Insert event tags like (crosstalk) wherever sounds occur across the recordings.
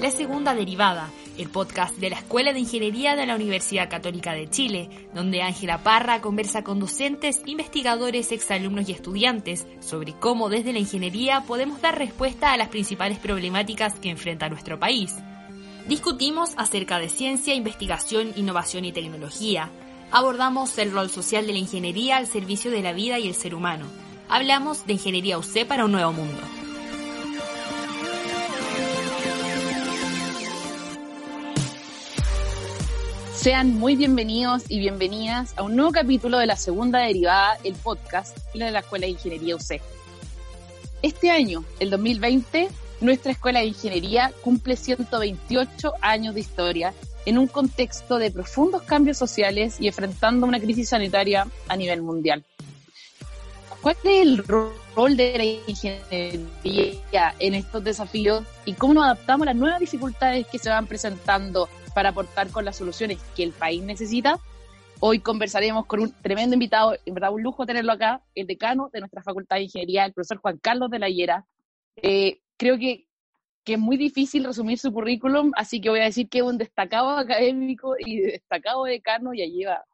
La segunda derivada, el podcast de la Escuela de Ingeniería de la Universidad Católica de Chile, donde Ángela Parra conversa con docentes, investigadores, exalumnos y estudiantes sobre cómo desde la ingeniería podemos dar respuesta a las principales problemáticas que enfrenta nuestro país. Discutimos acerca de ciencia, investigación, innovación y tecnología. Abordamos el rol social de la ingeniería al servicio de la vida y el ser humano. Hablamos de ingeniería UC para un nuevo mundo. Sean muy bienvenidos y bienvenidas a un nuevo capítulo de la segunda derivada, el podcast de la Escuela de Ingeniería UC. Este año, el 2020, nuestra Escuela de Ingeniería cumple 128 años de historia en un contexto de profundos cambios sociales y enfrentando una crisis sanitaria a nivel mundial. ¿Cuál es el rol de la ingeniería en estos desafíos y cómo nos adaptamos a las nuevas dificultades que se van presentando para aportar con las soluciones que el país necesita? Hoy conversaremos con un tremendo invitado, en verdad un lujo tenerlo acá, el decano de nuestra Facultad de Ingeniería, el profesor Juan Carlos de la Hiera. Eh, creo que, que es muy difícil resumir su currículum, así que voy a decir que es un destacado académico y destacado decano, ya lleva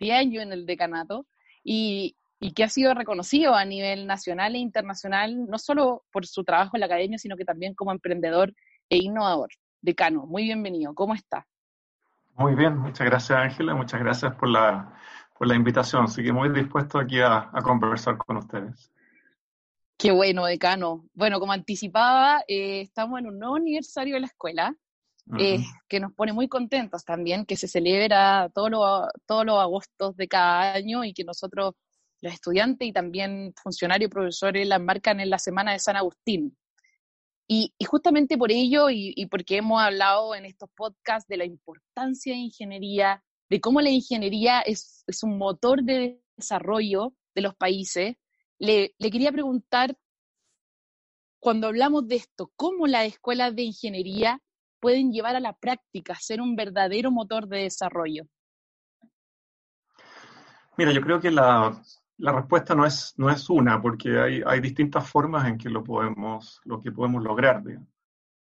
10 años en el decanato, y, y que ha sido reconocido a nivel nacional e internacional, no solo por su trabajo en la academia, sino que también como emprendedor e innovador. Decano, muy bienvenido, ¿cómo está? Muy bien, muchas gracias Ángela, muchas gracias por la, por la invitación, así que muy dispuesto aquí a, a conversar con ustedes. Qué bueno, decano. Bueno, como anticipaba, eh, estamos en un nuevo aniversario de la escuela, eh, que nos pone muy contentos también, que se celebra todos los todos los agostos de cada año y que nosotros, los estudiantes y también funcionarios y profesores, la marcan en la Semana de San Agustín. Y, y justamente por ello, y, y, porque hemos hablado en estos podcasts de la importancia de ingeniería, de cómo la ingeniería es, es un motor de desarrollo de los países, le, quería preguntar, cuando hablamos de esto, ¿cómo las escuelas de ingeniería pueden llevar a la práctica, ser un verdadero motor de desarrollo? Mira, yo creo que la, la respuesta no es, no es una, porque hay, hay, distintas formas en que lo podemos, lo que podemos lograr.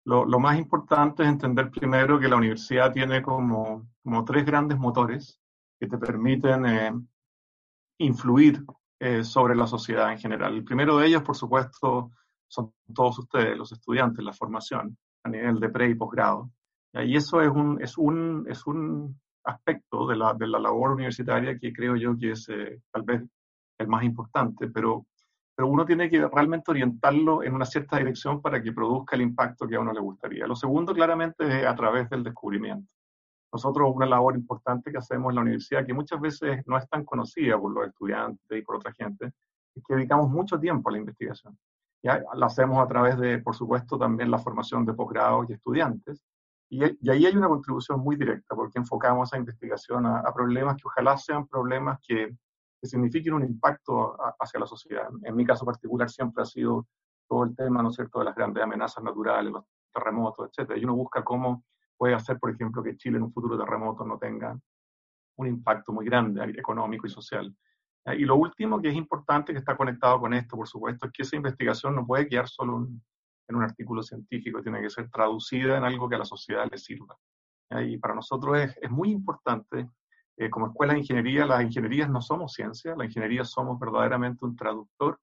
Lo, lo, más importante es entender primero que la universidad tiene como, como tres grandes motores que te permiten eh, influir eh, sobre la sociedad en general. El primero de ellos, por supuesto, son todos ustedes, los estudiantes, la formación a nivel de pre y posgrado. Y eso es un, es un, es un aspecto de la, de la labor universitaria que creo yo que es eh, tal vez el más importante, pero, pero uno tiene que realmente orientarlo en una cierta dirección para que produzca el impacto que a uno le gustaría. Lo segundo, claramente, es a través del descubrimiento. Nosotros una labor importante que hacemos en la universidad, que muchas veces no es tan conocida por los estudiantes y por otra gente, es que dedicamos mucho tiempo a la investigación. ¿ya? La hacemos a través de, por supuesto, también la formación de posgrados y estudiantes. Y, y, ahí hay una contribución muy directa, porque enfocamos esa investigación a, a problemas que ojalá sean problemas que, que signifiquen un impacto a, hacia la sociedad. En mi caso particular siempre ha sido todo el tema, ¿no es cierto?, de las grandes amenazas naturales, los terremotos, etcétera. Y uno busca cómo puede hacer, por ejemplo, que Chile en un futuro terremoto no tenga un impacto muy grande económico y social. Y lo último que es importante, que está conectado con esto, por supuesto, es que esa investigación no puede quedar solo en un artículo científico, tiene que ser traducida en algo que a la sociedad le sirva. Y para nosotros es, es muy importante, eh, como escuela de ingeniería, las ingenierías no somos ciencia, la ingeniería somos verdaderamente un traductor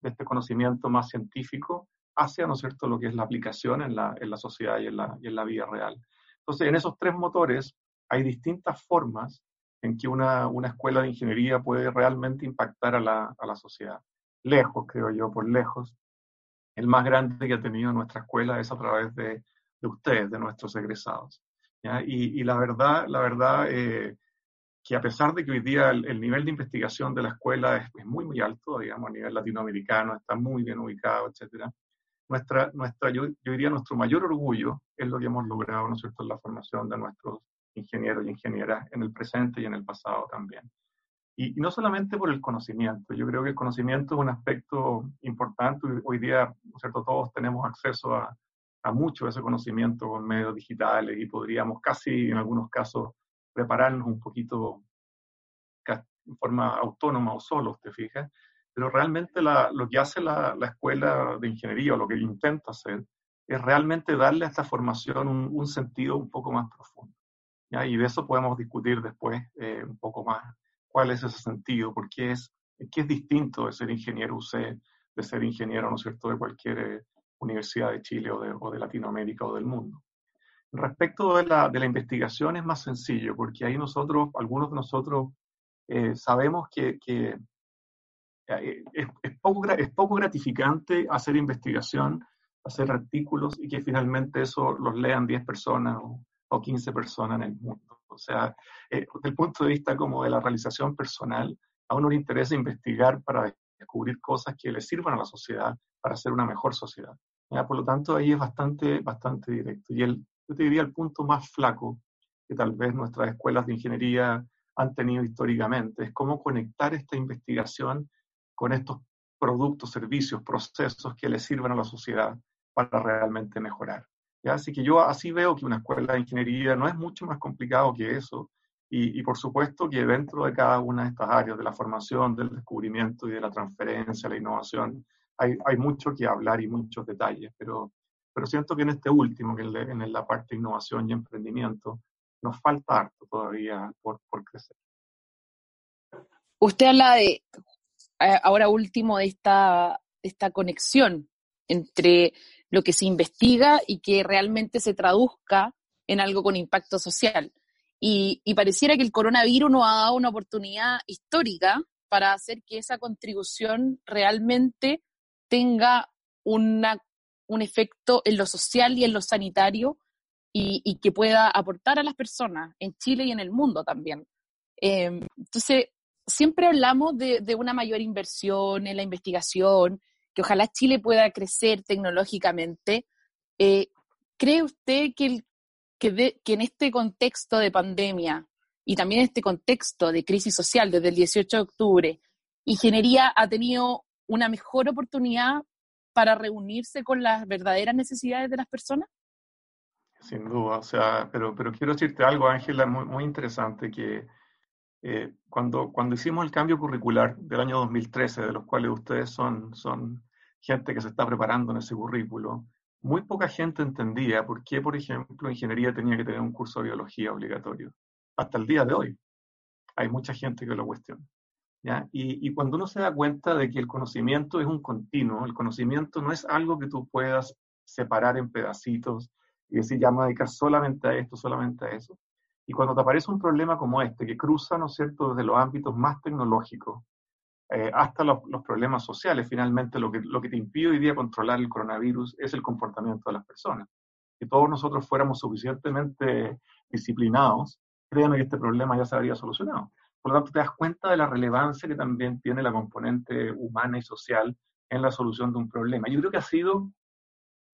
de este conocimiento más científico hacia, ¿no es cierto?, lo que es la aplicación en la, en la sociedad y en la, y en la vida real. Entonces, en esos tres motores hay distintas formas en que una, una escuela de ingeniería puede realmente impactar a la, a la, sociedad. Lejos, creo yo, por lejos. El más grande que ha tenido nuestra escuela es a través de, de ustedes, de nuestros egresados. Y, y, la verdad, la verdad eh, que a pesar de que hoy día el, el nivel de investigación de la escuela es, es, muy, muy alto, digamos, a nivel latinoamericano, está muy bien ubicado, etcétera, nuestra, nuestra, yo, yo, diría nuestro mayor orgullo es lo que hemos logrado, ¿no es cierto?, en la formación de nuestros ingenieros y ingenieras en el presente y en el pasado también. Y, y, no solamente por el conocimiento, yo creo que el conocimiento es un aspecto importante. Hoy día, ¿no es cierto?, todos tenemos acceso a, a mucho de ese conocimiento con medios digitales y podríamos casi, en algunos casos, prepararnos un poquito en forma autónoma o solo, te fijas, pero realmente lo que hace la, escuela de ingeniería o lo que intenta hacer es realmente darle a esta formación un, sentido un poco más profundo. Y de eso podemos discutir después eh, un poco más cuál es ese sentido, por qué es, qué es distinto de ser ingeniero UC, de ser ingeniero, ¿no es cierto?, de cualquier eh, universidad de Chile o de, o de, Latinoamérica o del mundo. Respecto de la, de la, investigación es más sencillo, porque ahí nosotros, algunos de nosotros, eh, sabemos que, que es, es, poco, es poco gratificante hacer investigación, hacer artículos y que finalmente eso los lean 10 personas o, o 15 personas en el mundo. O sea, eh, desde el punto de vista como de la realización personal, a uno le interesa investigar para descubrir cosas que le sirvan a la sociedad para ser una mejor sociedad. Por lo tanto, ahí es bastante, bastante directo. Y el, yo te diría el punto más flaco que tal vez nuestras escuelas de ingeniería han tenido históricamente, es cómo conectar esta investigación con estos productos, servicios, procesos que le sirvan a la sociedad para realmente mejorar. Así que yo así veo que una escuela de ingeniería no es mucho más complicado que eso. Y, por supuesto que dentro de cada una de estas áreas, de la formación, del descubrimiento y de la transferencia, la innovación, hay, hay mucho que hablar y muchos detalles. Pero, pero siento que en este último, que en la parte de innovación y emprendimiento, nos falta harto todavía por, por crecer. Usted habla de, ahora último, de esta, esta conexión entre lo que se investiga y que realmente se traduzca en algo con impacto social. Y, pareciera que el coronavirus nos ha dado una oportunidad histórica para hacer que esa contribución realmente tenga una, un efecto en lo social y en lo sanitario y, que pueda aportar a las personas en Chile y en el mundo también. Em, entonces, siempre hablamos de, una mayor inversión en la investigación, que ojalá Chile pueda crecer tecnológicamente. Eh, ¿Cree usted que, que, en este contexto de pandemia y también en este contexto de crisis social desde el 18 de octubre, ingeniería ha tenido una mejor oportunidad para reunirse con las verdaderas necesidades de las personas? Sin duda, o sea, pero, pero quiero decirte algo, Ángela, muy, muy interesante, que eh, cuando, cuando hicimos el cambio curricular del año 2013, de los cuales ustedes son, son gente que se está preparando en ese currículo, muy poca gente entendía por qué, por ejemplo, ingeniería tenía que tener un curso de biología obligatorio. Hasta el día de hoy hay mucha gente que lo cuestiona. Y, y, cuando uno se da cuenta de que el conocimiento es un continuo, el conocimiento no es algo que tú puedas separar en pedacitos y decir, ya me dedicar solamente a esto, solamente a eso, y cuando te aparece un problema como este, que cruza, ¿no es cierto?, desde los ámbitos más tecnológicos eh, hasta los, problemas sociales, finalmente lo que, lo que te impide hoy día controlar el coronavirus es el comportamiento de las personas. Si todos nosotros fuéramos suficientemente disciplinados, créanme que este problema ya se habría solucionado. Por lo tanto, te das cuenta de la relevancia que también tiene la componente humana y social en la solución de un problema. Yo creo que ha sido,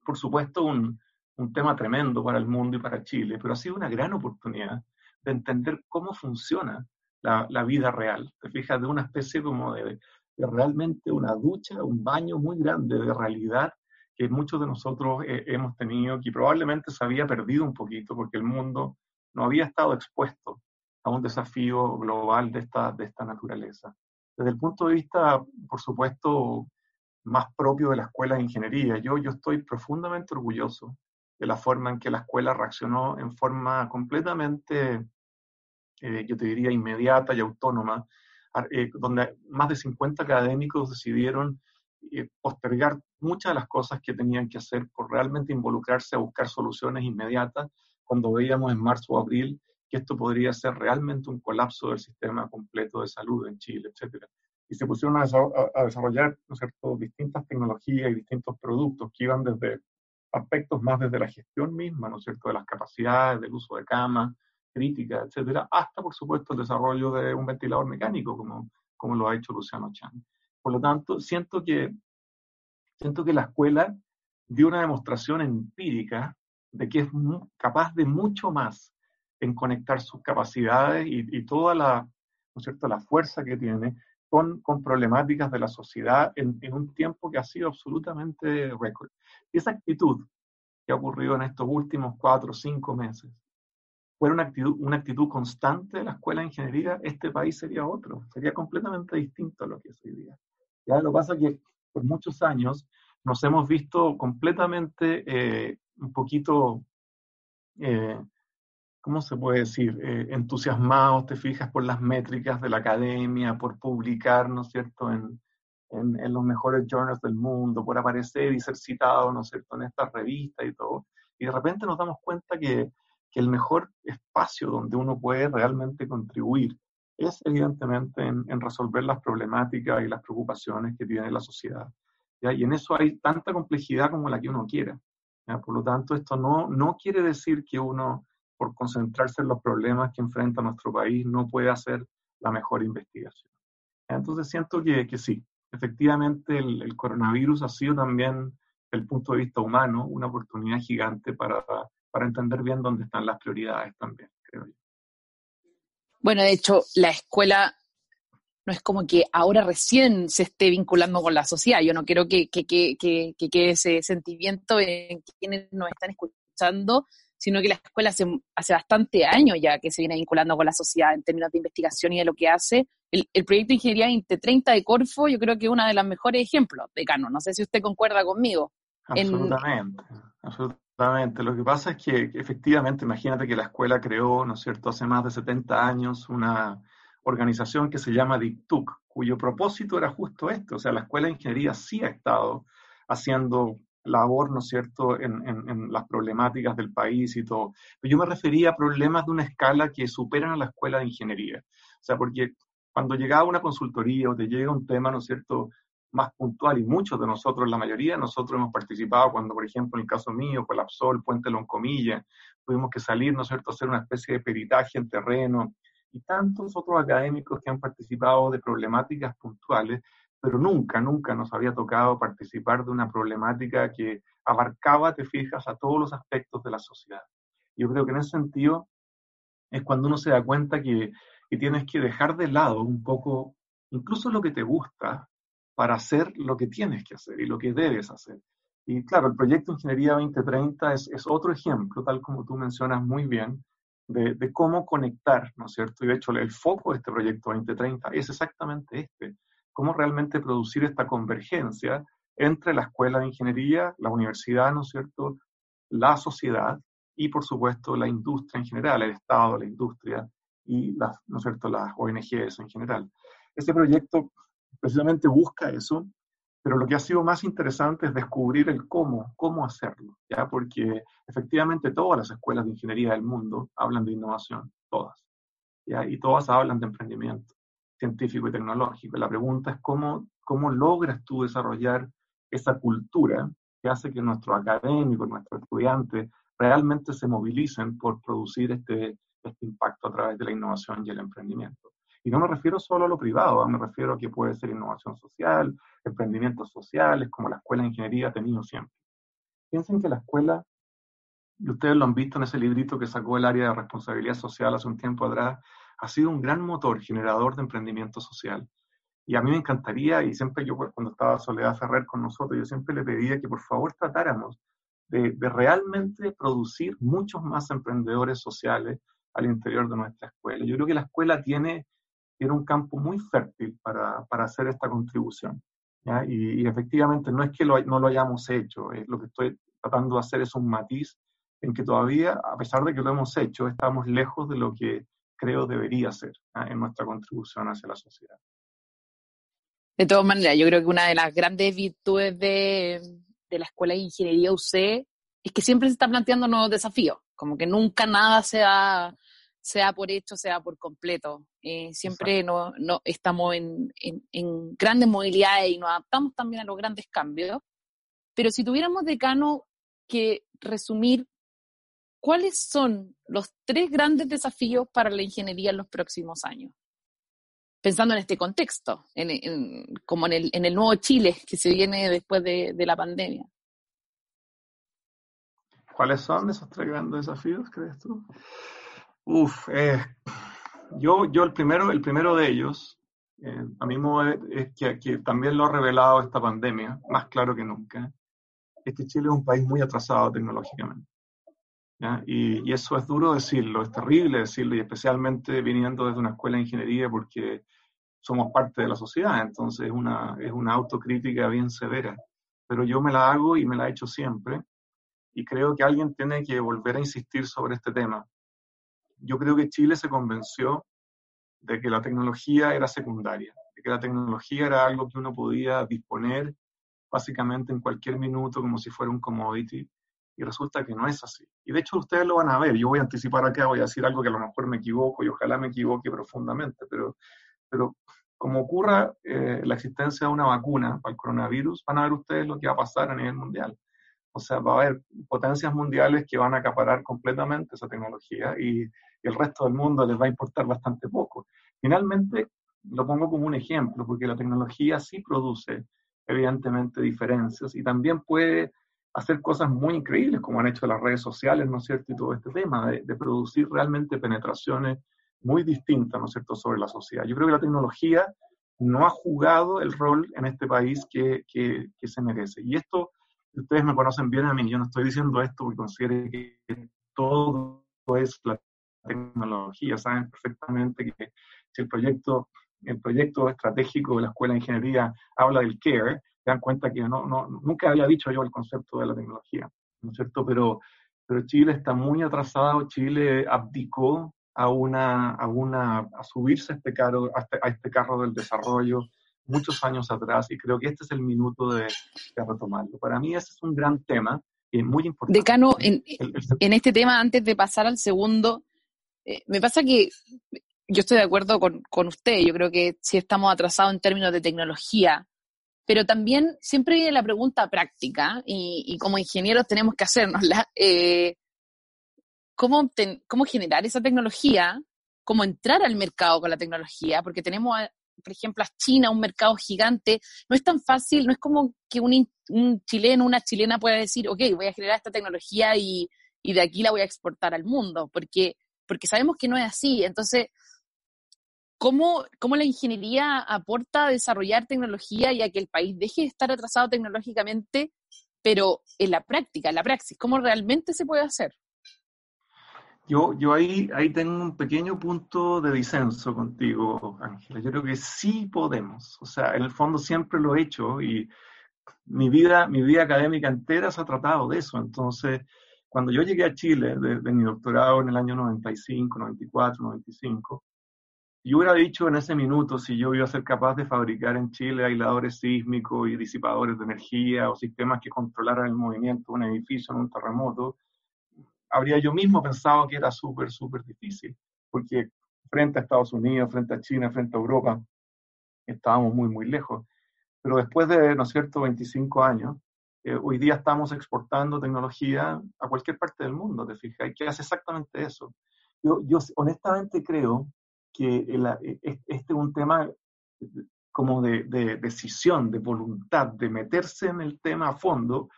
por supuesto, un, un tema tremendo para el mundo y para Chile, pero ha sido una gran oportunidad de entender cómo funciona la, vida real. Te fijas, de una especie como de, de, realmente una ducha, un baño muy grande de realidad que muchos de nosotros eh, hemos tenido, que probablemente se había perdido un poquito porque el mundo no había estado expuesto a un desafío global de esta, de esta naturaleza. Desde el punto de vista, por supuesto, más propio de la escuela de ingeniería, yo, yo estoy profundamente orgulloso de la forma en que la escuela reaccionó en forma completamente, eh, yo te diría, inmediata y autónoma, eh, donde más de 50 académicos decidieron eh, postergar muchas de las cosas que tenían que hacer por realmente involucrarse a buscar soluciones inmediatas, cuando veíamos en marzo o abril que esto podría ser realmente un colapso del sistema completo de salud en Chile, etc. Y se pusieron a, desarrollar ¿no distintas tecnologías y distintos productos que iban desde aspectos más desde la gestión misma, ¿no es cierto?, de las capacidades, del uso de camas, críticas, etcétera, hasta, por supuesto, el desarrollo de un ventilador mecánico, como, como lo ha hecho Luciano Chan. Por lo tanto, siento que, siento que la escuela dio una demostración empírica de que es capaz de mucho más en conectar sus capacidades y, toda la, ¿no es cierto?, la fuerza que tiene con, con problemáticas de la sociedad en, en, un tiempo que ha sido absolutamente récord. Y esa actitud que ha ocurrido en estos últimos cuatro o cinco meses fuera una actitud, una actitud constante de la escuela de ingeniería, este país sería otro, sería completamente distinto a lo que es hoy día. Ya lo pasa que por muchos años nos hemos visto completamente eh, un poquito, eh, ¿cómo se puede decir? Eh, entusiasmados, te fijas, por las métricas de la academia, por publicar, ¿no es cierto?, en, en, en, los mejores journals del mundo, por aparecer y ser citado, ¿no es cierto?, en estas revistas y todo. Y de repente nos damos cuenta que que el mejor espacio donde uno puede realmente contribuir es evidentemente en, resolver las problemáticas y las preocupaciones que tiene la sociedad. Y en eso hay tanta complejidad como la que uno quiera. Por lo tanto, esto no, no quiere decir que uno, por concentrarse en los problemas que enfrenta nuestro país, no puede hacer la mejor investigación. Entonces siento que, que sí, efectivamente el, coronavirus ha sido también, desde el punto de vista humano, una oportunidad gigante para para entender bien dónde están las prioridades también, creo yo. Bueno, de hecho, la escuela no es como que ahora recién se esté vinculando con la sociedad. Yo no quiero que, que, que, que, quede ese sentimiento en quienes nos están escuchando, sino que la escuela hace, hace bastante años ya que se viene vinculando con la sociedad en términos de investigación y de lo que hace. El, el proyecto de Ingeniería 2030 de Corfo yo creo que es uno de los mejores ejemplos de Cano. No sé si usted concuerda conmigo. Absolutamente, absolutamente. Lo que pasa es que efectivamente, imagínate que la escuela creó, ¿no es cierto?, hace más de 70 años una organización que se llama DICTUC, cuyo propósito era justo esto. O sea, la escuela de ingeniería sí ha estado haciendo labor, ¿no es cierto?, en, en, las problemáticas del país y todo. Pero yo me refería a problemas de una escala que superan a la escuela de ingeniería. O sea, porque cuando llegaba una consultoría o te llega un tema, ¿no es cierto?, más puntual y muchos de nosotros, la mayoría de nosotros hemos participado cuando, por ejemplo, en el caso mío, colapsó el puente Loncomilla, tuvimos que salir, ¿no es cierto?, hacer una especie de peritaje en terreno y tantos otros académicos que han participado de problemáticas puntuales, pero nunca, nunca nos había tocado participar de una problemática que abarcaba, te fijas, a todos los aspectos de la sociedad. Yo creo que en ese sentido es cuando uno se da cuenta que, que tienes que dejar de lado un poco incluso lo que te gusta para hacer lo que tienes que hacer y lo que debes hacer. Y claro, el proyecto Ingeniería 2030 es, otro ejemplo, tal como tú mencionas muy bien, de, de, cómo conectar, ¿no es cierto? Y de hecho, el foco de este proyecto 2030 es exactamente este, cómo realmente producir esta convergencia entre la escuela de ingeniería, la universidad, ¿no es cierto?, la sociedad y, por supuesto, la industria en general, el Estado, la industria y las, ¿no es cierto?, las ONGs en general. Este proyecto precisamente busca eso, pero lo que ha sido más interesante es descubrir el cómo, cómo hacerlo, ¿ya? Porque efectivamente todas las escuelas de ingeniería del mundo hablan de innovación, todas, ¿ya? Y todas hablan de emprendimiento científico y tecnológico. La pregunta es cómo, cómo logras tú desarrollar esa cultura que hace que nuestros académicos, nuestros estudiantes realmente se movilicen por producir este, este impacto a través de la innovación y el emprendimiento. Y no me refiero solo a lo privado, me refiero a que puede ser innovación social, emprendimientos sociales, como la Escuela de Ingeniería ha tenido siempre. Piensen que la escuela, y ustedes lo han visto en ese librito que sacó el área de responsabilidad social hace un tiempo atrás, ha sido un gran motor generador de emprendimiento social. Y a mí me encantaría, y siempre yo pues, cuando estaba Soledad Ferrer con nosotros, yo siempre le pedía que por favor tratáramos de, realmente producir muchos más emprendedores sociales al interior de nuestra escuela. Yo creo que la escuela tiene tiene un campo muy fértil para, para hacer esta contribución. Y, efectivamente no es que no lo hayamos hecho, es lo que estoy tratando de hacer es un matiz en que todavía, a pesar de que lo hemos hecho, estamos lejos de lo que creo debería ser en nuestra contribución hacia la sociedad. De todas maneras, yo creo que una de las grandes virtudes de, de la Escuela de Ingeniería UC es que siempre se está planteando nuevos desafíos, como que nunca nada se ha sea por hecho, sea por completo. Eh, siempre no, no, estamos en, en, grandes movilidades y nos adaptamos también a los grandes cambios. Pero si tuviéramos, decano, que resumir cuáles son los tres grandes desafíos para la ingeniería en los próximos años, pensando en este contexto, en, como en el, en el nuevo Chile que se viene después de, la pandemia. ¿Cuáles son esos tres grandes desafíos, crees tú? Uf, eh, yo, yo el, primero, el primero de ellos, eh, a mí es que, que, también lo ha revelado esta pandemia, más claro que nunca, es que Chile es un país muy atrasado tecnológicamente. Y, y, eso es duro decirlo, es terrible decirlo, y especialmente viniendo desde una escuela de ingeniería porque somos parte de la sociedad, entonces es una, es una autocrítica bien severa. Pero yo me la hago y me la he hecho siempre, y creo que alguien tiene que volver a insistir sobre este tema. Yo creo que Chile se convenció de que la tecnología era secundaria, de que la tecnología era algo que uno podía disponer básicamente en cualquier minuto como si fuera un commodity, y resulta que no es así. Y de hecho ustedes lo van a ver, yo voy a anticipar acá, voy a decir algo que a lo mejor me equivoco y ojalá me equivoque profundamente, pero, pero como ocurra eh, la existencia de una vacuna para el coronavirus, van a ver ustedes lo que va a pasar a nivel mundial. O sea, va a haber potencias mundiales que van a acaparar completamente esa tecnología y, el resto del mundo les va a importar bastante poco. Finalmente, lo pongo como un ejemplo, porque la tecnología sí produce evidentemente diferencias y también puede hacer cosas muy increíbles, como han hecho las redes sociales, ¿no es cierto? Y todo este tema de, de producir realmente penetraciones muy distintas, ¿no es cierto?, sobre la sociedad. Yo creo que la tecnología no ha jugado el rol en este país que, que, se merece. Y esto, ustedes me conocen bien a mí, yo no estoy diciendo esto porque considero que todo es la tecnología, saben perfectamente que si el proyecto, el proyecto estratégico de la Escuela de Ingeniería habla del CARE, se dan cuenta que no, no, nunca había dicho yo el concepto de la tecnología, ¿no es cierto? Pero, pero Chile está muy atrasado, Chile abdicó a, una, a, una, a subirse a este, carro, este, a este, carro del desarrollo muchos años atrás y creo que este es el minuto de, retomarlo. Para mí ese es un gran tema y muy importante. Decano, en, en este tema, antes de pasar al segundo, eh, me pasa que yo estoy de acuerdo con, con usted, yo creo que sí estamos atrasados en términos de tecnología, pero también siempre viene la pregunta práctica y, como ingenieros tenemos que hacernosla. (laughs) Eh, cómo, generar esa tecnología, cómo entrar al mercado con la tecnología, porque tenemos, por ejemplo, a China, un mercado gigante, no es tan fácil, no es como que un, un chileno, una chilena pueda decir, ok, voy a generar esta tecnología y, y de aquí la voy a exportar al mundo, porque sabemos que no es así. Entonces, ¿cómo, ¿cómo la ingeniería aporta a desarrollar tecnología y a que el país deje de estar atrasado tecnológicamente, pero en la práctica, en la praxis, cómo realmente se puede hacer? Yo, yo ahí, ahí tengo un pequeño punto de disenso contigo, Ángela. Yo creo que sí podemos. O sea, en el fondo siempre lo he hecho y mi vida, mi vida académica entera se ha tratado de eso. Entonces, cuando yo llegué a Chile de, mi doctorado en el año 95, 94, 95, yo hubiera dicho en ese minuto si yo iba a ser capaz de fabricar en Chile aisladores sísmicos y disipadores de energía o sistemas que controlaran el movimiento de un edificio en un terremoto, habría yo mismo pensado que era súper, súper difícil, porque frente a Estados Unidos, frente a China, frente a Europa, estábamos muy, muy lejos. Pero después de, ¿no es cierto?, 25 años, eh, hoy día estamos exportando tecnología a cualquier parte del mundo, te fijas, y que hace exactamente eso. Yo, yo honestamente creo que e, e, este es un tema como de, de decisión, de voluntad, de meterse en el tema a fondo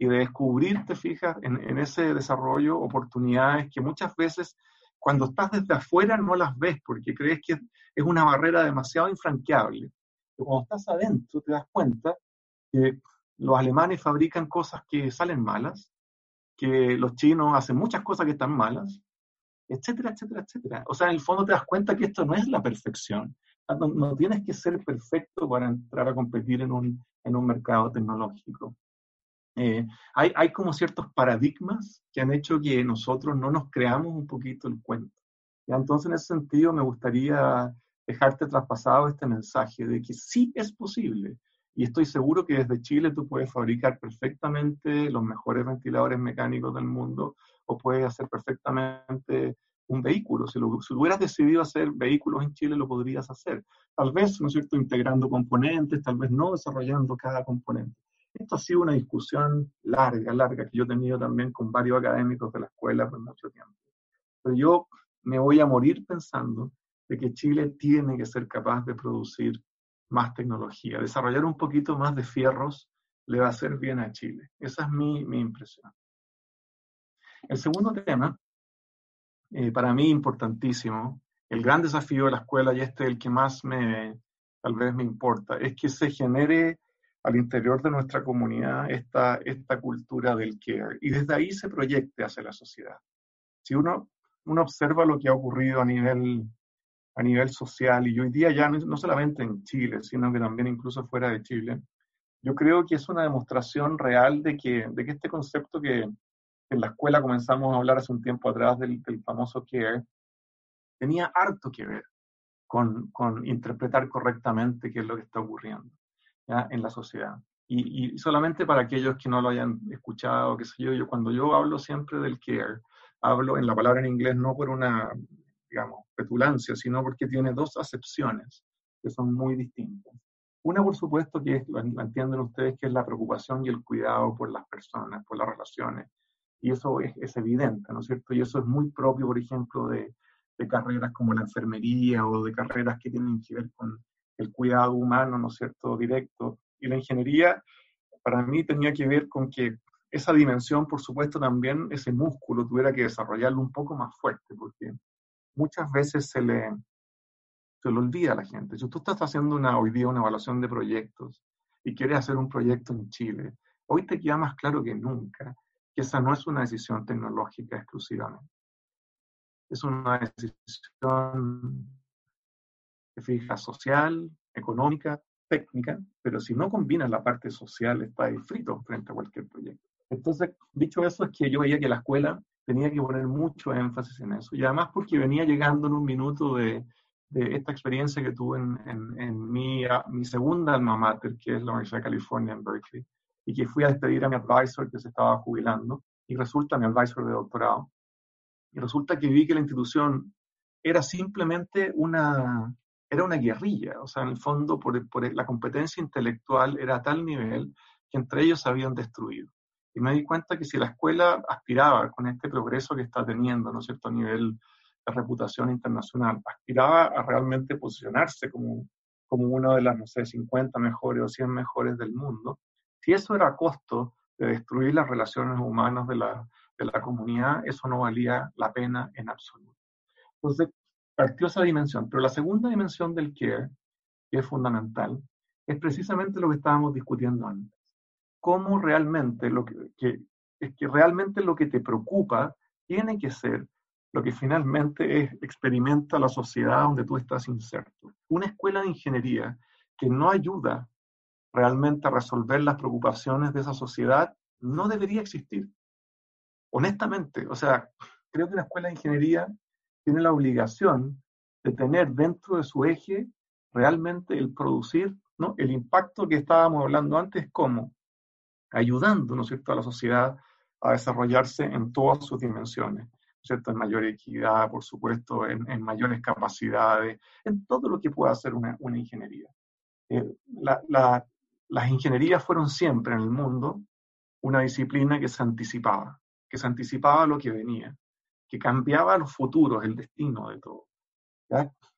y de descubrir, te fijas, en, ese desarrollo oportunidades que muchas veces cuando estás desde afuera no las ves porque crees que es una barrera demasiado infranqueable. Pero cuando estás adentro te das cuenta que los alemanes fabrican cosas que salen malas, que los chinos hacen muchas cosas que están malas, etcétera, etcétera, etcétera. O sea, en el fondo te das cuenta que esto no es la perfección. No, no tienes que ser perfecto para entrar a competir en un, en un mercado tecnológico. Eh, hay, hay, como ciertos paradigmas que han hecho que nosotros no nos creamos un poquito el cuento. ¿ya? Entonces, en ese sentido, me gustaría dejarte traspasado este mensaje de que sí es posible. Y estoy seguro que desde Chile tú puedes fabricar perfectamente los mejores ventiladores mecánicos del mundo o puedes hacer perfectamente un vehículo. Si, hubieras decidido hacer vehículos en Chile, lo podrías hacer. Tal vez, ¿no es cierto?, integrando componentes, tal vez no desarrollando cada componente. Esto ha sido una discusión larga, larga, que yo he tenido también con varios académicos de la escuela por mucho tiempo. Pero yo me voy a morir pensando de que Chile tiene que ser capaz de producir más tecnología. Desarrollar un poquito más de fierros le va a hacer bien a Chile. Esa es mi, mi impresión. El segundo tema, eh, para mí importantísimo, el gran desafío de la escuela, y este es el que más me, tal vez me importa, es que se genere al interior de nuestra comunidad esta, esta cultura del care y desde ahí se proyecte hacia la sociedad. si uno, uno observa lo que ha ocurrido a nivel, a nivel social, y hoy día ya no, solamente en Chile, sino que también incluso fuera de Chile, yo creo que es una demostración real de que, de que este concepto que en la escuela comenzamos a hablar hace un tiempo atrás del, famoso care, tenía harto que ver con, con, interpretar correctamente qué es lo que está ocurriendo ¿ya? en la sociedad. Y, y, solamente para aquellos que no lo hayan escuchado, qué sé yo, yo cuando yo hablo siempre del care, hablo en la palabra en inglés no por una, digamos, petulancia, sino porque tiene dos acepciones que son muy distintas. Una, por supuesto, que es, lo entienden ustedes, que es la preocupación y el cuidado por las personas, por las relaciones. Y eso es, es evidente, ¿no es cierto? Y eso es muy propio, por ejemplo, de, de carreras como la enfermería o de carreras que tienen que ver con el cuidado humano, ¿no es cierto?, directo. Y la ingeniería, para mí, tenía que ver con que esa dimensión, por supuesto, también ese músculo tuviera que desarrollarlo un poco más fuerte, porque muchas veces se le, se le olvida a la gente. Si tú estás haciendo una, hoy día una evaluación de proyectos y quieres hacer un proyecto en Chile, hoy te queda más claro que nunca que esa no es una decisión tecnológica exclusivamente es una decisión que fija social, económica, técnica, pero si no combinas la parte social, está frito frente a cualquier proyecto. Entonces, dicho eso, es que yo veía que la escuela tenía que poner mucho énfasis en eso, y además porque venía llegando en un minuto de, de esta experiencia que tuve en, en, en mi, mi, segunda alma mater, que es la Universidad de California en Berkeley, y que fui a despedir a mi advisor que se estaba jubilando, y resulta mi advisor de doctorado, y resulta que vi que la institución era simplemente una, era una guerrilla, o sea, en el fondo por, por la competencia intelectual era a tal nivel que entre ellos se habían destruido. Y me di cuenta que si la escuela aspiraba con este progreso que está teniendo, ¿no es cierto?, a nivel de reputación internacional, aspiraba a realmente posicionarse como, como una de las, no sé, 50 mejores o 100 mejores del mundo, si eso era a costo de destruir las relaciones humanas de la, de la comunidad, eso no valía la pena en absoluto. Entonces, partió esa dimensión. Pero la segunda dimensión del care, que es fundamental, es precisamente lo que estábamos discutiendo antes. Cómo realmente lo que, es que realmente lo que te preocupa tiene que ser lo que finalmente es, experimenta la sociedad donde tú estás inserto. Una escuela de ingeniería que no ayuda realmente a resolver las preocupaciones de esa sociedad no debería existir honestamente, o sea, creo que una escuela de ingeniería tiene la obligación de tener dentro de su eje realmente el producir ¿no? el impacto que estábamos hablando antes, como ayudando ¿no es cierto? a la sociedad a desarrollarse en todas sus dimensiones, ¿no es cierto? en mayor equidad, por supuesto, en, en, mayores capacidades, en todo lo que pueda hacer una, una ingeniería. Eh, la, la, las ingenierías fueron siempre en el mundo una disciplina que se anticipaba, que se anticipaba lo que venía, que cambiaba los futuros, el destino de todo,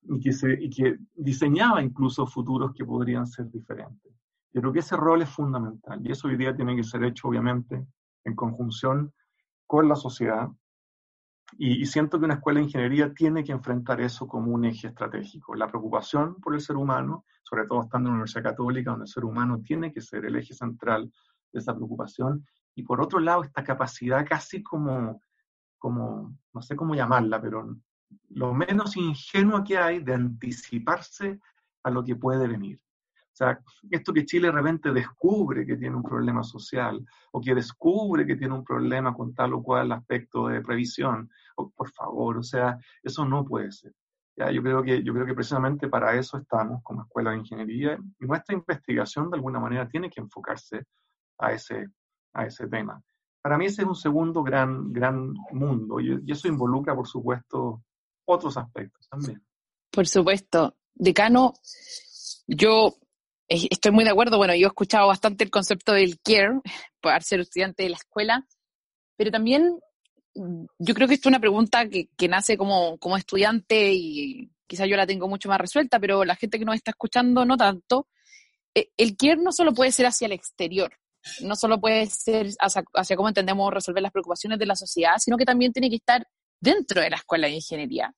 Y, que se, y que diseñaba incluso futuros que podrían ser diferentes. Yo creo que ese rol es fundamental y eso hoy día tiene que ser hecho, obviamente, en conjunción con la sociedad. Y, y, siento que una escuela de ingeniería tiene que enfrentar eso como un eje estratégico. La preocupación por el ser humano, sobre todo estando en una universidad católica, donde el ser humano tiene que ser el eje central de esa preocupación, y por otro lado esta capacidad casi como, como, no sé cómo llamarla, pero lo menos ingenua que hay de anticiparse a lo que puede venir. O sea, esto que Chile de repente descubre que tiene un problema social o que descubre que tiene un problema con tal o cual aspecto de previsión, por favor, o sea, eso no puede ser. Ya, yo, creo que, yo creo que precisamente para eso estamos como Escuela de Ingeniería y nuestra investigación de alguna manera tiene que enfocarse a ese, a ese tema. Para mí ese es un segundo gran, gran mundo y eso involucra, por supuesto, otros aspectos también. Por supuesto. Decano, yo estoy muy de acuerdo. Bueno, yo he escuchado bastante el concepto del care, (laughs) para ser estudiante de la escuela, pero también mm, yo creo que esto es una pregunta que, nace como, como estudiante y quizá yo la tengo mucho más resuelta, pero la gente que nos está escuchando no tanto. Eh, el care no solo puede ser hacia el exterior, no solo puede ser hacia, cómo entendemos resolver las preocupaciones de la sociedad, sino que también tiene que estar dentro de la escuela de ingeniería.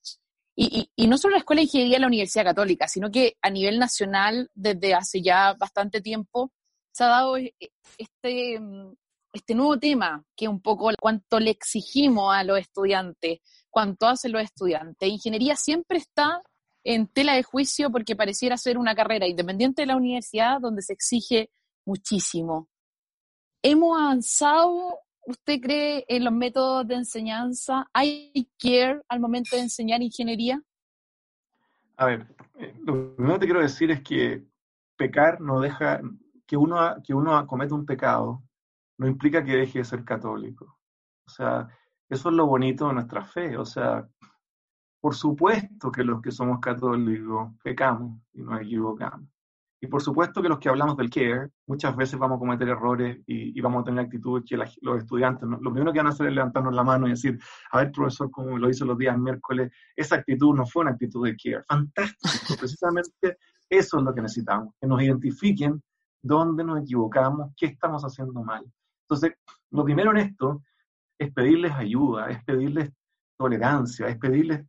Y, y, no solo la escuela de ingeniería de la Universidad Católica, sino que a nivel nacional, desde hace ya bastante tiempo, se ha dado e, e, este, mm, este nuevo tema, que es un poco cuánto le exigimos a los estudiantes, cuánto hacen los estudiantes. Ingeniería siempre está en tela de juicio porque pareciera ser una carrera independiente de la universidad donde se exige muchísimo. ¿Hemos avanzado, usted cree, en los métodos de enseñanza? ¿Hay care al momento de enseñar ingeniería? A ver, eh, lo primero que te quiero decir es que pecar no deja, que uno, que uno cometa un pecado, no implica que deje de ser católico. O sea, eso es lo bonito de nuestra fe. O sea, por supuesto que los que somos católicos pecamos y nos equivocamos. Y por supuesto que los que hablamos del care, muchas veces vamos a cometer errores y, vamos a tener actitudes que los estudiantes, lo primero que van a hacer es levantarnos la mano y decir, a ver, profesor, como lo hizo los días miércoles, esa actitud no fue una actitud de care. Fantástico, (laughs) precisamente eso es lo que necesitamos, que nos identifiquen dónde nos equivocamos, qué estamos haciendo mal. Entonces, lo primero en esto es pedirles ayuda, es pedirles tolerancia, es pedirles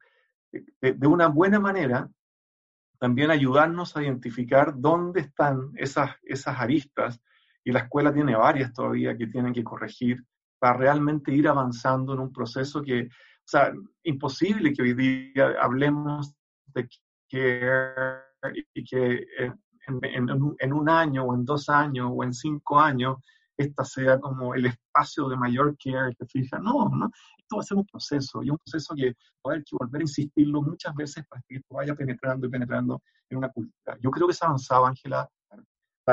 de, una buena manera también ayudarnos a identificar dónde están esas, esas aristas, y la escuela tiene varias todavía que tienen que corregir para realmente ir avanzando en un proceso que, o sea, imposible que hoy día hablemos de que, y que en, en, un año o en dos años o en cinco años esta sea como el espacio de mayor care que fija. No, no, esto va a ser un proceso y un proceso que va a haber que volver a insistirlo muchas veces para que esto vaya penetrando y penetrando en una cultura. Yo creo que se ha avanzado, Ángela.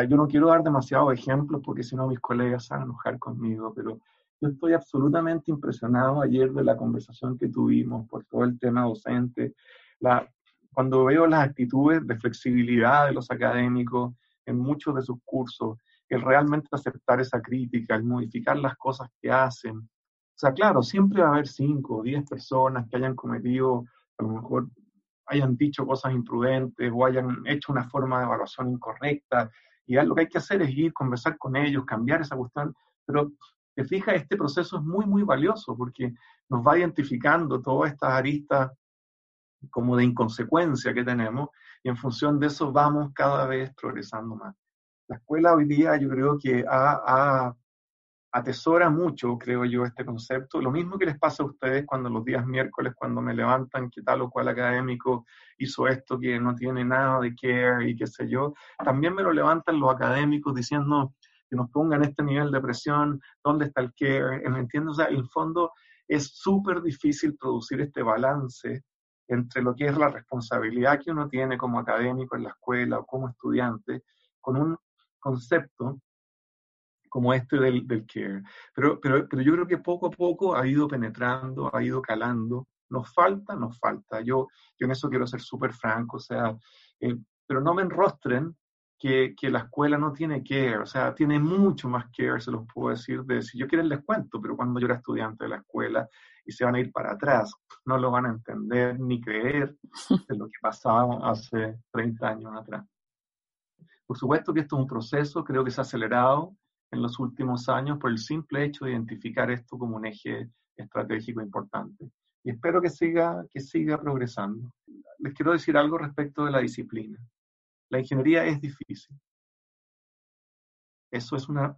Yo no quiero dar demasiados ejemplos porque si no mis colegas se van a enojar conmigo, pero yo estoy absolutamente impresionado ayer de la conversación que tuvimos por todo el tema docente. La, cuando veo las actitudes de flexibilidad de los académicos en muchos de sus cursos, el realmente aceptar esa crítica, el modificar las cosas que hacen. O sea, claro, siempre va a haber cinco o diez personas que hayan cometido, a lo mejor hayan dicho cosas imprudentes o hayan hecho una forma de evaluación incorrecta. Y lo que hay que hacer es ir, conversar con ellos, cambiar esa cuestión. Pero te fijas, este proceso es muy, muy valioso porque nos va identificando todas estas aristas como de inconsecuencia que tenemos y en función de eso vamos cada vez progresando más la escuela hoy día yo creo que atesora mucho, creo yo, este concepto. Lo mismo que les pasa a ustedes cuando los días miércoles, cuando me levantan que tal o cual académico hizo esto que no tiene nada de care y qué sé yo, también me lo levantan los académicos diciendo que nos pongan este nivel de presión, ¿dónde está el care? ¿Me entiendes? O sea, en el fondo es súper difícil producir este balance entre lo que es la responsabilidad que uno tiene como académico en la escuela o como estudiante, con un concepto como este del, del care. Pero, pero, pero yo creo que poco a poco ha ido penetrando, ha ido calando. Nos falta, nos falta. Yo, yo en eso quiero ser súper franco, o sea, eh, pero no me enrostren que, que, la escuela no tiene care, o sea, tiene mucho más care, se los puedo decir, de si yo quiero les cuento, pero cuando yo era estudiante de la escuela y se van a ir para atrás, no lo van a entender ni creer (laughs) de lo que pasaba hace 30 años atrás. Por supuesto que esto es un proceso, creo que se ha acelerado en los últimos años por el simple hecho de identificar esto como un eje estratégico importante. Y espero que siga, que siga progresando. Les quiero decir algo respecto de la disciplina. La ingeniería es difícil. Eso es un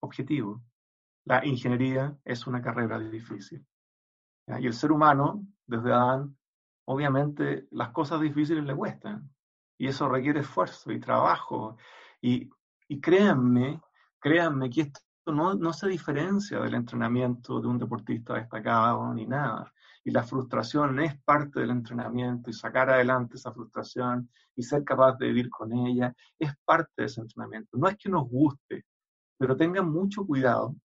objetivo. La ingeniería es una carrera difícil. Y el ser humano, desde Adán, obviamente las cosas difíciles le cuestan y eso requiere esfuerzo y trabajo. Y, y créanme, créanme que esto no, no, se diferencia del entrenamiento de un deportista destacado ni nada. Y la frustración es parte del entrenamiento y sacar adelante esa frustración y ser capaz de vivir con ella es parte de ese entrenamiento. No es que nos guste, pero tengan mucho cuidado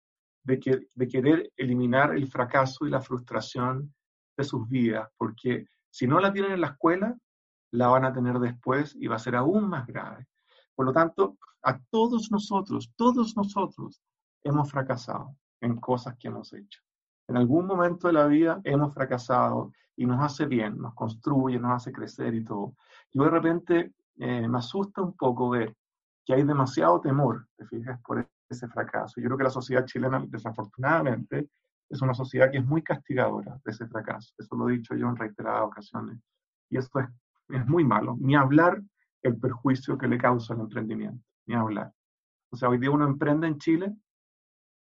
de, que, de querer eliminar el fracaso y la frustración de sus vidas, porque si no la tienen en la escuela, la van a tener después y va a ser aún más grave. Por lo tanto, a todos nosotros, todos nosotros hemos fracasado en cosas que hemos hecho. En algún momento de la vida hemos fracasado y nos hace bien, nos construye, nos hace crecer y todo. Yo de repente eh, me asusta un poco ver que hay demasiado temor, te fijas, por ese fracaso. Yo creo que la sociedad chilena, desafortunadamente, es una sociedad que es muy castigadora de ese fracaso. Eso lo he dicho yo en reiteradas ocasiones. Y esto es es muy malo. Ni hablar el perjuicio que le causa el emprendimiento, ni hablar. O sea, hoy día uno emprende en Chile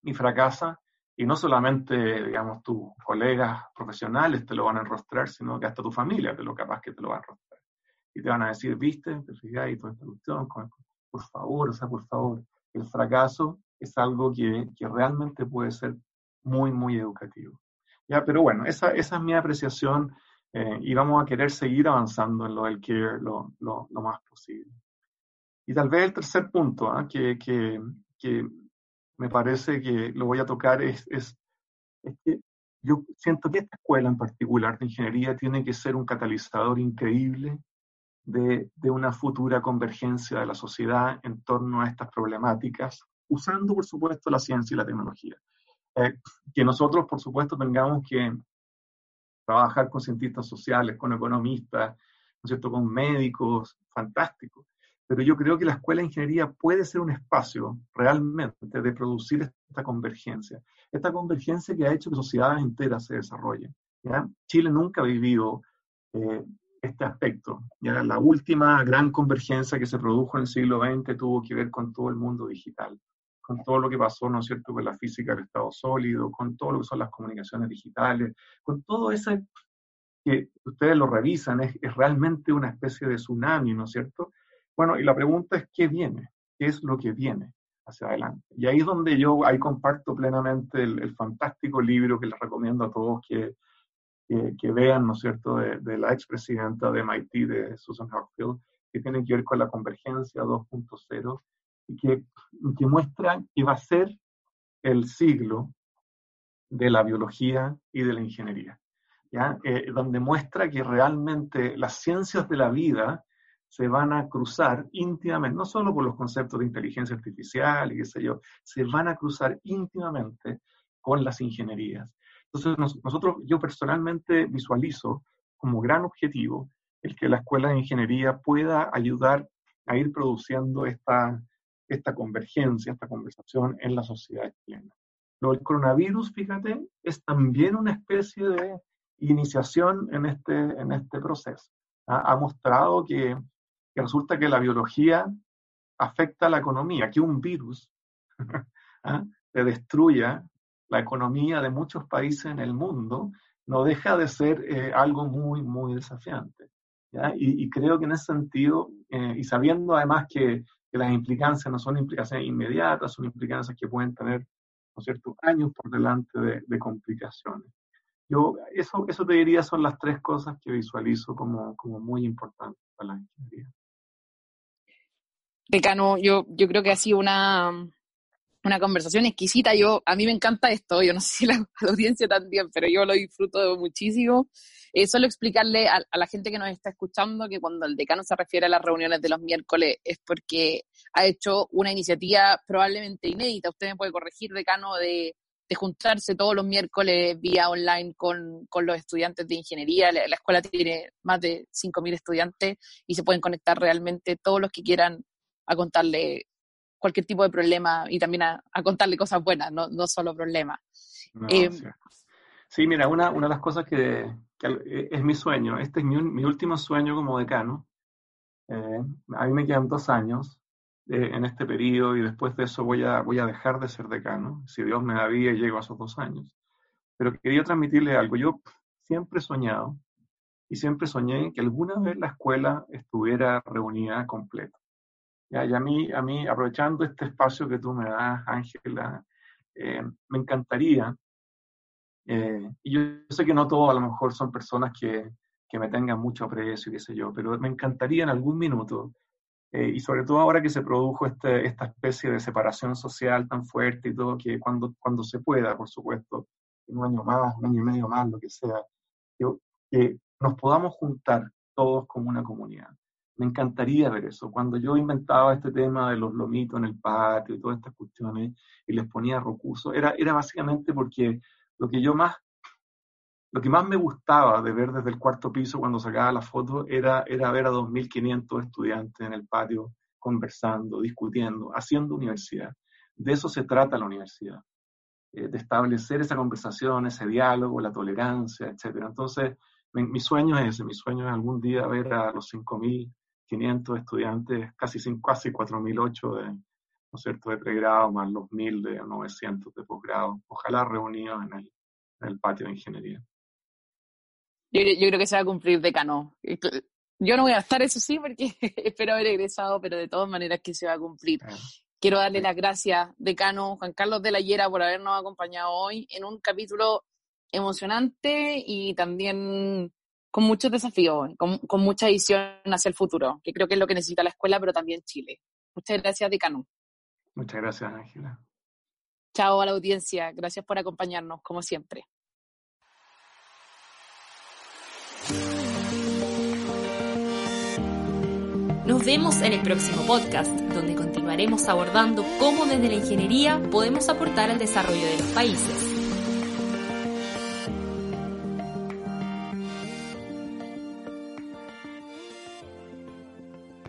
y fracasa, y no solamente, digamos, tus colegas profesionales te lo van a enrostrar, sino que hasta tu familia te lo capaz que te lo va a enrostrar. Y te van a decir, viste, te fijas, y toda esta cuestión, por favor, o sea, por favor, el fracaso es algo que, que realmente puede ser muy, muy educativo. ¿Ya? Pero bueno, esa, esa es mi apreciación eh, y vamos a querer seguir avanzando en lo del care lo, lo, lo más posible. Y tal vez el tercer punto ¿ah? que, que, que, me parece que lo voy a tocar es, es, es, que yo siento que esta escuela en particular de ingeniería tiene que ser un catalizador increíble de, de una futura convergencia de la sociedad en torno a estas problemáticas, usando por supuesto la ciencia y la tecnología. Eh, que nosotros, por supuesto, tengamos que trabajar con cientistas sociales, con economistas, ¿no es cierto?, con médicos, fantástico. Pero yo creo que la escuela de ingeniería puede ser un espacio realmente de producir esta convergencia. Esta convergencia que ha hecho que sociedades enteras se desarrollen. Chile nunca ha vivido eh, este aspecto. La última gran convergencia que se produjo en el siglo XX tuvo que ver con todo el mundo digital con todo lo que pasó, ¿no es cierto?, con la física del estado sólido, con todo lo que son las comunicaciones digitales, con todo eso que ustedes lo revisan, es, realmente una especie de tsunami, ¿no es cierto? Bueno, y la pregunta es, ¿qué viene? ¿Qué es lo que viene hacia adelante? Y ahí es donde yo, ahí comparto plenamente el, fantástico libro que les recomiendo a todos que, que, vean, ¿no es cierto?, de, de la expresidenta de MIT, de Susan Hockfield, que tiene que ver con la convergencia 2.0 que, que muestra que va a ser el siglo de la biología y de la ingeniería, ¿ya? Eh, donde muestra que realmente las ciencias de la vida se van a cruzar íntimamente, no solo por los conceptos de inteligencia artificial y qué sé yo, se van a cruzar íntimamente con las ingenierías. Entonces, nosotros, yo personalmente visualizo como gran objetivo el que la escuela de ingeniería pueda ayudar a ir produciendo esta, esta convergencia, esta conversación en la sociedad chilena. Lo del coronavirus, fíjate, es también una especie de iniciación en este, en este proceso. Ha, mostrado que, resulta que la biología afecta a la economía, que un virus (laughs) ¿ah? te destruya la economía de muchos países en el mundo, no deja de ser eh, algo muy, muy desafiante. Y, creo que en ese sentido, eh, y sabiendo además que que las implicancias no son implicaciones inmediatas, son implicancias que pueden tener, ¿no cierto?, años por delante de, complicaciones. Yo, eso, eso te diría son las tres cosas que visualizo como, como muy importantes para la ingeniería. Decano, yo, yo creo que ha sido una, una conversación exquisita. Yo, a mí me encanta esto, yo no (laughs) sé si la, la audiencia también, pero yo lo disfruto muchísimo. Eh, solo explicarle a, la gente que nos está escuchando que cuando el decano se refiere a las reuniones de los miércoles es porque ha hecho una iniciativa probablemente inédita. Usted me puede corregir, decano, de, juntarse todos los miércoles vía online con, los estudiantes de ingeniería. La, escuela tiene más de 5.000 estudiantes y se pueden conectar realmente todos los que quieran a contarle cualquier tipo de problema y también a, contarle cosas buenas, no, no solo problemas. Eh, sí. mira, una, una de las cosas que, que es mi sueño, este es mi, mi último sueño como decano. Eh, a mí me quedan dos años eh, en este periodo y después de eso voy a, voy a dejar de ser decano, si Dios me da vida y llego a esos dos años. Pero quería transmitirle algo. Yo siempre he soñado y siempre soñé que alguna vez la escuela estuviera reunida completa. Ya, y a mí, a mí, aprovechando este espacio que tú me das, Ángela, eh, me encantaría eh, y yo sé que no todos a lo mejor son personas que, que me tengan mucho aprecio, qué sé yo, pero me encantaría en algún minuto, eh, y sobre todo ahora que se produjo este, esta especie de separación social tan fuerte y todo, que cuando, cuando se pueda, por supuesto, un año más, un año y medio más, lo que sea, que nos podamos juntar todos como una comunidad. Me encantaría ver eso. Cuando yo inventaba este tema de los lomitos en el patio y todas estas cuestiones y les ponía recursos, era, era básicamente porque lo que yo más, lo que más me gustaba de ver desde el cuarto piso cuando sacaba la foto era, era ver a 2.500 estudiantes en el patio conversando, discutiendo, haciendo universidad. De eso se trata la universidad, eh, de establecer esa conversación, ese diálogo, la tolerancia, etc. Entonces, mi, sueño es ese, mi sueño es algún día ver a los 5.500 estudiantes, casi, casi 4.008 de, ¿no es cierto?, de pregrado, más los 1000 de 900 de posgrado, ojalá reunidos en el, en el patio de ingeniería. Yo, yo, creo que se va a cumplir decano. Yo no voy a estar, eso sí, porque (laughs) espero haber egresado, pero de todas maneras que se va a cumplir. Quiero darle las gracias, decano Juan Carlos de la Hiera, por habernos acompañado hoy en un capítulo emocionante y también con muchos desafíos, con, con mucha visión hacia el futuro, que creo que es lo que necesita la escuela, pero también Chile. Muchas gracias, decano. Muchas gracias, Ángela. Chao a la audiencia. Gracias por acompañarnos, como siempre. Nos vemos en el próximo podcast, donde continuaremos abordando cómo desde la ingeniería podemos aportar al desarrollo de los países.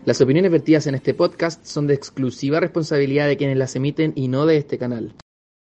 Las opiniones vertidas en este podcast son de exclusiva responsabilidad de quienes las emiten y no de este canal.